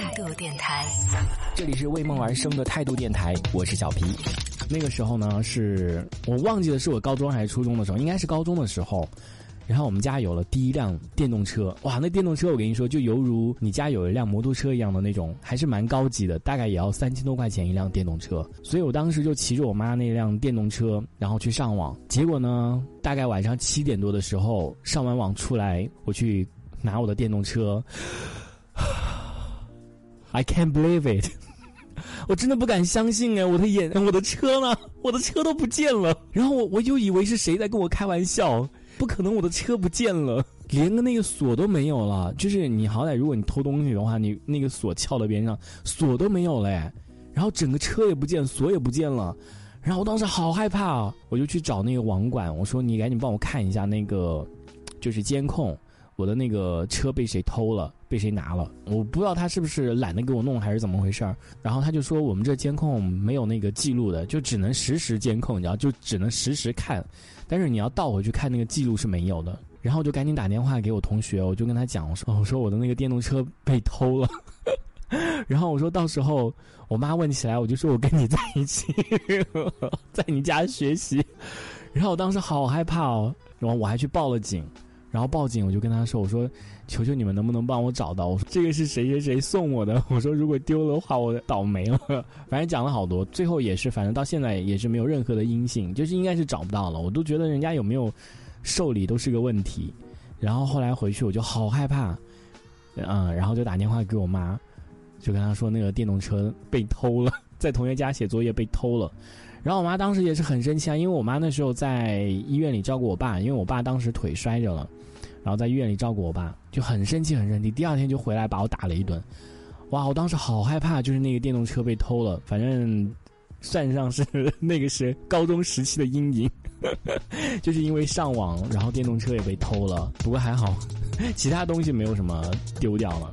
态度电台，这里是为梦而生的态度电台，我是小皮。那个时候呢，是我忘记了是我高中还是初中的时候，应该是高中的时候。然后我们家有了第一辆电动车，哇，那电动车我跟你说，就犹如你家有一辆摩托车一样的那种，还是蛮高级的，大概也要三千多块钱一辆电动车。所以我当时就骑着我妈那辆电动车，然后去上网。结果呢，大概晚上七点多的时候上完网出来，我去拿我的电动车，I can't believe it，我真的不敢相信哎，我的眼，我的车呢？我的车都不见了。然后我我就以为是谁在跟我开玩笑。不可能，我的车不见了，连个那个锁都没有了。就是你好歹，如果你偷东西的话，你那个锁撬到边上，锁都没有了。然后整个车也不见，锁也不见了。然后我当时好害怕啊，我就去找那个网管，我说你赶紧帮我看一下那个，就是监控，我的那个车被谁偷了，被谁拿了。我不知道他是不是懒得给我弄，还是怎么回事儿。然后他就说我们这监控没有那个记录的，就只能实时监控，你知道就只能实时看。但是你要倒回去看那个记录是没有的，然后我就赶紧打电话给我同学，我就跟他讲，我说我说我的那个电动车被偷了，然后我说到时候我妈问起来，我就说我跟你在一起，在你家学习，然后我当时好害怕哦，然后我还去报了警，然后报警我就跟他说，我说求求你们能不能帮我找到，我说这个是谁谁谁送我的，我说如果丢了的话我倒霉了，反正讲了好多，最后也是反正到现在也是没有任何的音信，就是应该是找不到了，我都觉得人家有没有受理都是个问题，然后后来回去我就好害怕，嗯，然后就打电话给我妈，就跟她说那个电动车被偷了，在同学家写作业被偷了，然后我妈当时也是很生气啊，因为我妈那时候在医院里照顾我爸，因为我爸当时腿摔着了。然后在医院里照顾我爸，就很生气，很生气。第二天就回来把我打了一顿，哇！我当时好害怕，就是那个电动车被偷了。反正算上是那个是高中时期的阴影，就是因为上网，然后电动车也被偷了。不过还好，其他东西没有什么丢掉了。